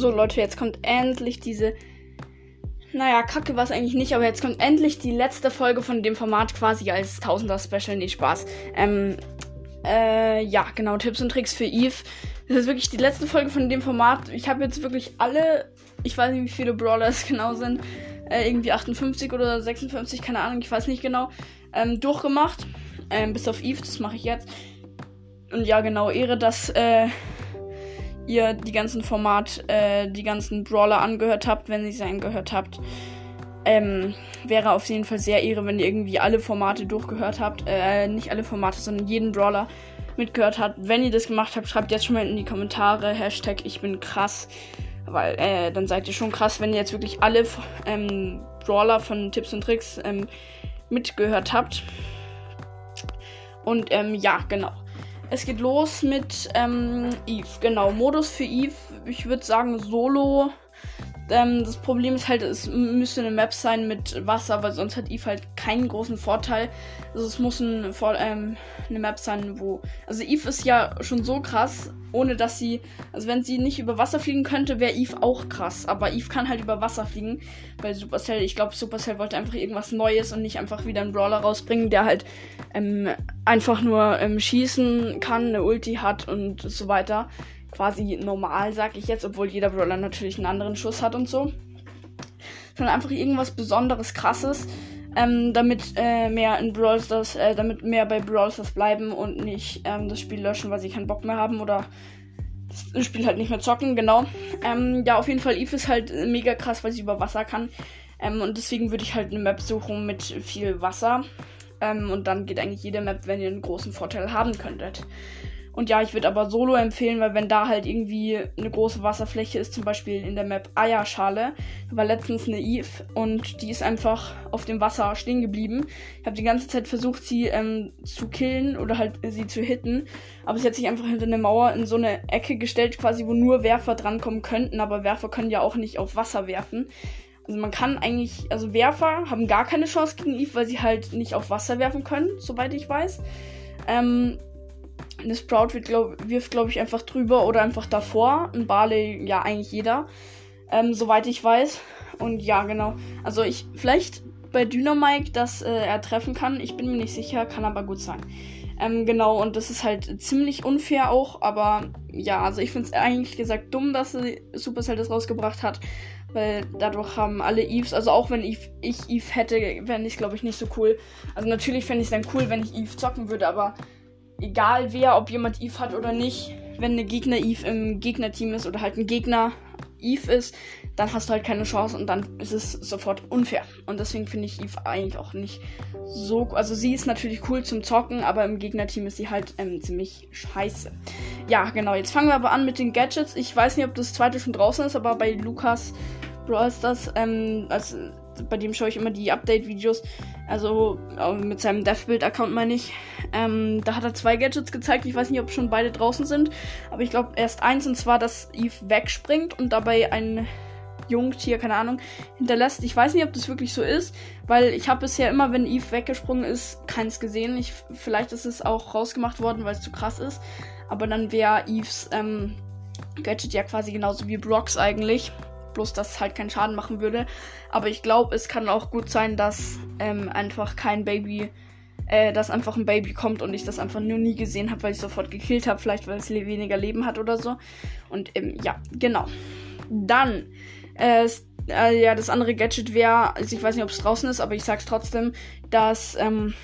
So Leute, jetzt kommt endlich diese. Naja, kacke war es eigentlich nicht, aber jetzt kommt endlich die letzte Folge von dem Format quasi als Tausender-Special. Nee, Spaß. Ähm, äh, ja, genau, Tipps und Tricks für Eve. Das ist wirklich die letzte Folge von dem Format. Ich habe jetzt wirklich alle, ich weiß nicht, wie viele Brawler es genau sind, äh, irgendwie 58 oder 56, keine Ahnung, ich weiß nicht genau, ähm, durchgemacht. Ähm, bis auf Eve, das mache ich jetzt. Und ja, genau, Ehre, dass äh, ihr die ganzen Format, äh, die ganzen Brawler angehört habt, wenn ihr sie angehört habt. Ähm, wäre auf jeden Fall sehr Ehre, wenn ihr irgendwie alle Formate durchgehört habt. Äh, nicht alle Formate, sondern jeden Brawler mitgehört habt. Wenn ihr das gemacht habt, schreibt jetzt schon mal in die Kommentare Hashtag ich bin krass. Weil äh, dann seid ihr schon krass, wenn ihr jetzt wirklich alle ähm, Brawler von Tipps und Tricks ähm, mitgehört habt. Und ähm, ja, genau. Es geht los mit ähm, Eve. Genau, Modus für Eve. Ich würde sagen Solo. Ähm, das Problem ist halt, es müsste eine Map sein mit Wasser, weil sonst hat Eve halt keinen großen Vorteil. Also es muss ein, ähm, eine Map sein, wo. Also Eve ist ja schon so krass, ohne dass sie. Also wenn sie nicht über Wasser fliegen könnte, wäre Eve auch krass. Aber Eve kann halt über Wasser fliegen. Weil Supercell, ich glaube, Supercell wollte einfach irgendwas Neues und nicht einfach wieder einen Brawler rausbringen, der halt ähm, einfach nur ähm, schießen kann, eine Ulti hat und so weiter quasi normal, sag ich jetzt, obwohl jeder Brawler natürlich einen anderen Schuss hat und so. Sondern einfach irgendwas Besonderes, krasses, ähm, damit äh, mehr in Brawl Stars, äh, damit mehr bei Brawl Stars bleiben und nicht ähm, das Spiel löschen, weil sie keinen Bock mehr haben oder das Spiel halt nicht mehr zocken, genau. Ähm, ja, auf jeden Fall, Eve ist halt mega krass, weil sie über Wasser kann. Ähm, und deswegen würde ich halt eine Map suchen mit viel Wasser. Ähm, und dann geht eigentlich jede Map, wenn ihr einen großen Vorteil haben könntet. Und ja, ich würde aber Solo empfehlen, weil wenn da halt irgendwie eine große Wasserfläche ist, zum Beispiel in der Map Eierschale, da war letztens eine Eve und die ist einfach auf dem Wasser stehen geblieben. Ich habe die ganze Zeit versucht, sie ähm, zu killen oder halt sie zu hitten, aber sie hat sich einfach hinter eine Mauer in so eine Ecke gestellt, quasi wo nur Werfer drankommen könnten, aber Werfer können ja auch nicht auf Wasser werfen. Also man kann eigentlich, also Werfer haben gar keine Chance gegen Eve, weil sie halt nicht auf Wasser werfen können, soweit ich weiß. Ähm, eine Sprout wird, glaub, wirft, glaube ich, einfach drüber oder einfach davor. Ein Barley, ja, eigentlich jeder. Ähm, soweit ich weiß. Und ja, genau. Also ich, vielleicht bei Dynamike, dass äh, er treffen kann. Ich bin mir nicht sicher, kann aber gut sein. Ähm, genau, und das ist halt ziemlich unfair auch, aber ja, also ich finde es eigentlich gesagt dumm, dass Supercell das rausgebracht hat, weil dadurch haben alle Eves, also auch wenn Eve, ich Eve hätte, fände ich glaube ich nicht so cool. Also natürlich fände ich es dann cool, wenn ich Eve zocken würde, aber egal wer, ob jemand Eve hat oder nicht, wenn eine Gegner Eve im Gegnerteam ist oder halt ein Gegner Eve ist, dann hast du halt keine Chance und dann ist es sofort unfair. Und deswegen finde ich Eve eigentlich auch nicht so. Also sie ist natürlich cool zum Zocken, aber im Gegnerteam ist sie halt ähm, ziemlich scheiße. Ja, genau. Jetzt fangen wir aber an mit den Gadgets. Ich weiß nicht, ob das zweite schon draußen ist, aber bei Lukas Brawl Stars, ähm, also bei dem schaue ich immer die Update-Videos. Also mit seinem Deathbuild-Account meine ich. Ähm, da hat er zwei Gadgets gezeigt. Ich weiß nicht, ob schon beide draußen sind. Aber ich glaube erst eins und zwar, dass Eve wegspringt und dabei ein Jungtier, keine Ahnung, hinterlässt. Ich weiß nicht, ob das wirklich so ist, weil ich habe bisher immer, wenn Eve weggesprungen ist, keins gesehen. Ich, vielleicht ist es auch rausgemacht worden, weil es zu krass ist. Aber dann wäre Eves ähm, Gadget ja quasi genauso wie Brocks eigentlich bloß dass es halt keinen Schaden machen würde. Aber ich glaube, es kann auch gut sein, dass ähm, einfach kein Baby, äh, dass einfach ein Baby kommt und ich das einfach nur nie gesehen habe, weil ich sofort gekillt habe, vielleicht weil es weniger Leben hat oder so. Und ähm, ja, genau. Dann, äh, äh, ja, das andere Gadget wäre, also ich weiß nicht, ob es draußen ist, aber ich sag's trotzdem, dass, ähm,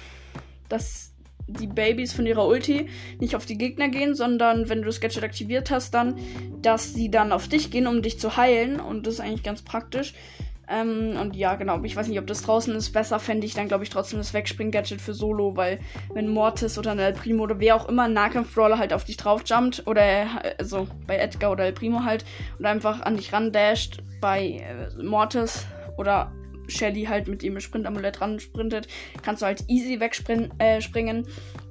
dass die Babys von ihrer Ulti nicht auf die Gegner gehen, sondern wenn du das Gadget aktiviert hast, dann, dass sie dann auf dich gehen, um dich zu heilen. Und das ist eigentlich ganz praktisch. Ähm, und ja, genau. Ich weiß nicht, ob das draußen ist. Besser fände ich dann, glaube ich, trotzdem das Wegspring-Gadget für Solo, weil wenn Mortis oder ein El Primo oder wer auch immer Nahkampf-Brawler halt auf dich draufjumpt oder also bei Edgar oder El Primo halt und einfach an dich randasht bei äh, Mortis oder Shelly halt mit ihrem Sprintamulett ran sprintet, kannst du halt easy wegspringen äh,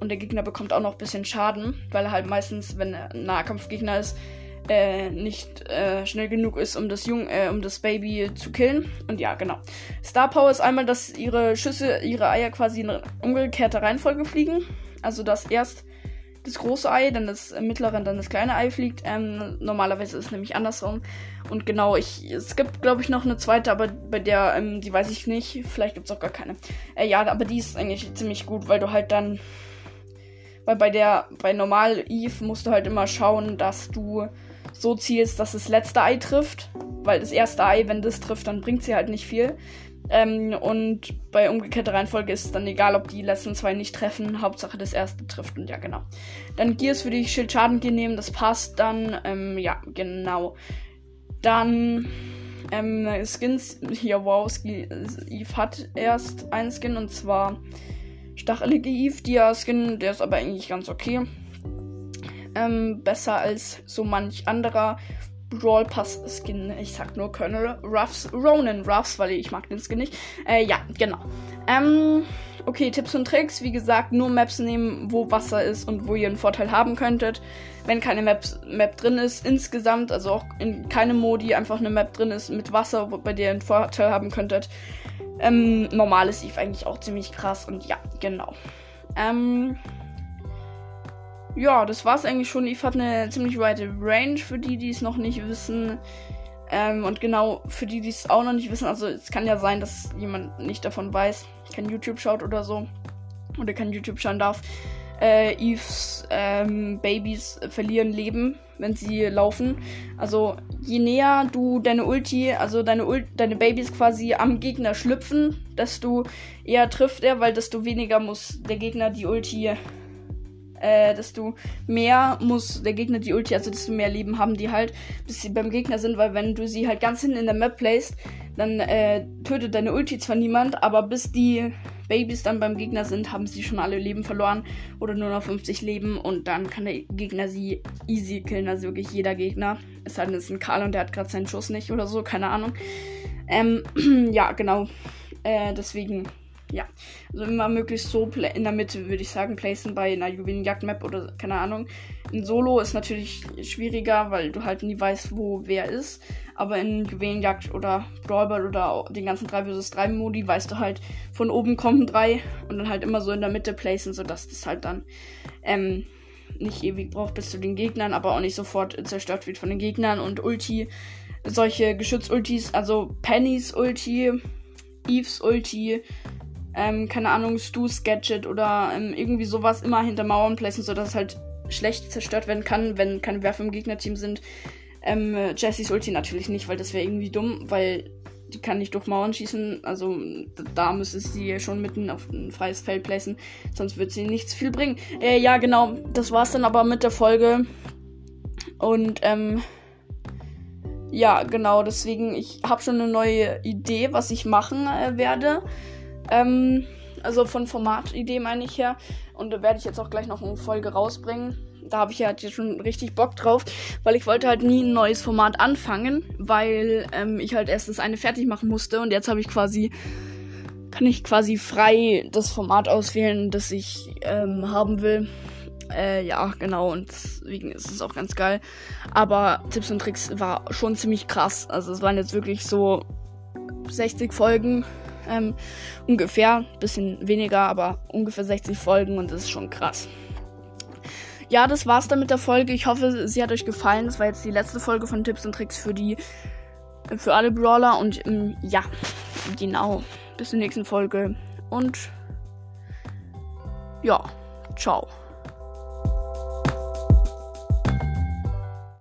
und der Gegner bekommt auch noch ein bisschen Schaden, weil er halt meistens, wenn er ein Nahkampfgegner ist, äh, nicht äh, schnell genug ist, um das Jung, äh, um das Baby zu killen. Und ja, genau. Star Power ist einmal, dass ihre Schüsse, ihre Eier quasi in umgekehrter Reihenfolge fliegen. Also dass erst das große Ei, dann das mittlere, dann das kleine Ei fliegt. Ähm, normalerweise ist es nämlich andersrum. Und genau, ich, es gibt, glaube ich, noch eine zweite, aber bei der, ähm, die weiß ich nicht. Vielleicht gibt es auch gar keine. Äh, ja, aber die ist eigentlich ziemlich gut, weil du halt dann. Weil bei der, bei normal Eve musst du halt immer schauen, dass du so zielst, dass das letzte Ei trifft. Weil das erste Ei, wenn das trifft, dann bringt sie halt nicht viel. Ähm, und bei umgekehrter Reihenfolge ist es dann egal, ob die letzten zwei nicht treffen. Hauptsache das erste trifft. Und ja, genau. Dann Gears für die Schildschaden nehmen, das passt dann. Ähm, ja, genau. Dann ähm, Skins. Ja, wow, Eve hat erst einen Skin und zwar Stachelige Eve. Der Skin, der ist aber eigentlich ganz okay. Ähm, besser als so manch anderer. Brawl Pass Skin. Ich sag nur Colonel Ruffs, Ronan Ruffs, weil ich mag den Skin nicht. Äh, ja, genau. Ähm, okay, Tipps und Tricks. Wie gesagt, nur Maps nehmen, wo Wasser ist und wo ihr einen Vorteil haben könntet. Wenn keine Maps, Map drin ist, insgesamt, also auch in keinem Modi einfach eine Map drin ist mit Wasser, wo, bei der ihr einen Vorteil haben könntet. Ähm, normal ist Eve eigentlich auch ziemlich krass und ja, genau. Ähm, ja, das war's eigentlich schon. Eve hat eine ziemlich weite Range für die, die es noch nicht wissen. Ähm, und genau für die, die es auch noch nicht wissen. Also es kann ja sein, dass jemand nicht davon weiß, kein YouTube schaut oder so. Oder kein YouTube schauen darf. Äh, Eves ähm, Babys verlieren Leben, wenn sie laufen. Also je näher du deine Ulti, also deine, Ult deine Babys quasi am Gegner schlüpfen, desto eher trifft er, weil desto weniger muss der Gegner die Ulti äh, desto mehr muss der Gegner die Ulti, also desto mehr Leben haben die halt, bis sie beim Gegner sind, weil wenn du sie halt ganz hinten in der Map placed, dann äh, tötet deine Ulti zwar niemand, aber bis die Babys dann beim Gegner sind, haben sie schon alle Leben verloren oder nur noch 50 Leben und dann kann der Gegner sie easy killen, also wirklich jeder Gegner. Es es ist ein Karl und der hat gerade seinen Schuss nicht oder so, keine Ahnung. Ähm, ja, genau. Äh, deswegen ja, also immer möglichst so in der Mitte, würde ich sagen, placen bei einer Juwelenjagd-Map oder keine Ahnung. In Solo ist natürlich schwieriger, weil du halt nie weißt, wo wer ist. Aber in Juwelenjagd oder Brawlball oder den ganzen 3 vs 3 Modi weißt du halt, von oben kommen drei und dann halt immer so in der Mitte placen, sodass das halt dann ähm, nicht ewig braucht bis zu den Gegnern, aber auch nicht sofort zerstört wird von den Gegnern und Ulti, solche Geschütz-Ultis, also Pennys Ulti, Eves Ulti, ähm, keine Ahnung, Stu's Gadget oder ähm, irgendwie sowas immer hinter Mauern placen, sodass es halt schlecht zerstört werden kann, wenn keine Werfer im Gegnerteam sind. Ähm, Jessys Ulti natürlich nicht, weil das wäre irgendwie dumm, weil die kann nicht durch Mauern schießen. Also da müsste sie schon mitten auf ein freies Feld placen, sonst wird sie nichts viel bringen. Äh, ja, genau, das war's dann aber mit der Folge. Und ähm, ja, genau, deswegen, ich habe schon eine neue Idee, was ich machen äh, werde. Ähm, also von Formatidee meine ich ja. Und da werde ich jetzt auch gleich noch eine Folge rausbringen. Da habe ich ja jetzt schon richtig Bock drauf, weil ich wollte halt nie ein neues Format anfangen, weil ähm, ich halt erst das eine fertig machen musste und jetzt habe ich quasi kann ich quasi frei das Format auswählen, das ich ähm, haben will. Äh, ja, genau, und deswegen ist es auch ganz geil. Aber Tipps und Tricks war schon ziemlich krass. Also es waren jetzt wirklich so 60 Folgen ähm, ungefähr, bisschen weniger, aber ungefähr 60 Folgen und das ist schon krass. Ja, das war's dann mit der Folge. Ich hoffe, sie hat euch gefallen. Das war jetzt die letzte Folge von Tipps und Tricks für die für alle Brawler und ähm, ja, genau. Bis zur nächsten Folge und ja, ciao.